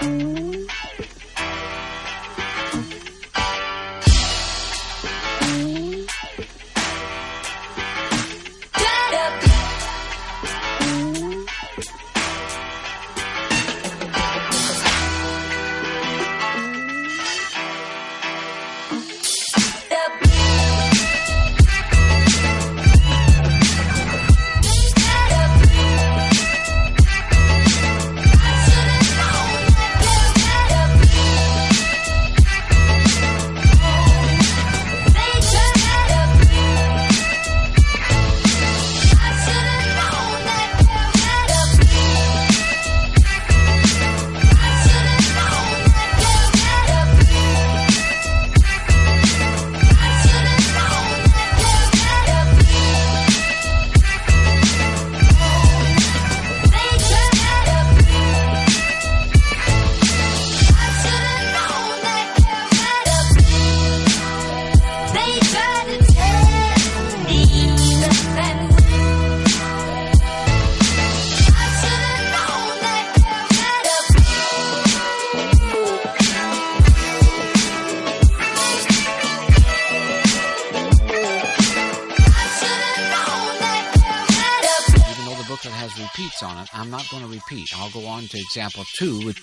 Repeats not going to repeat. I'll go on to example two. Which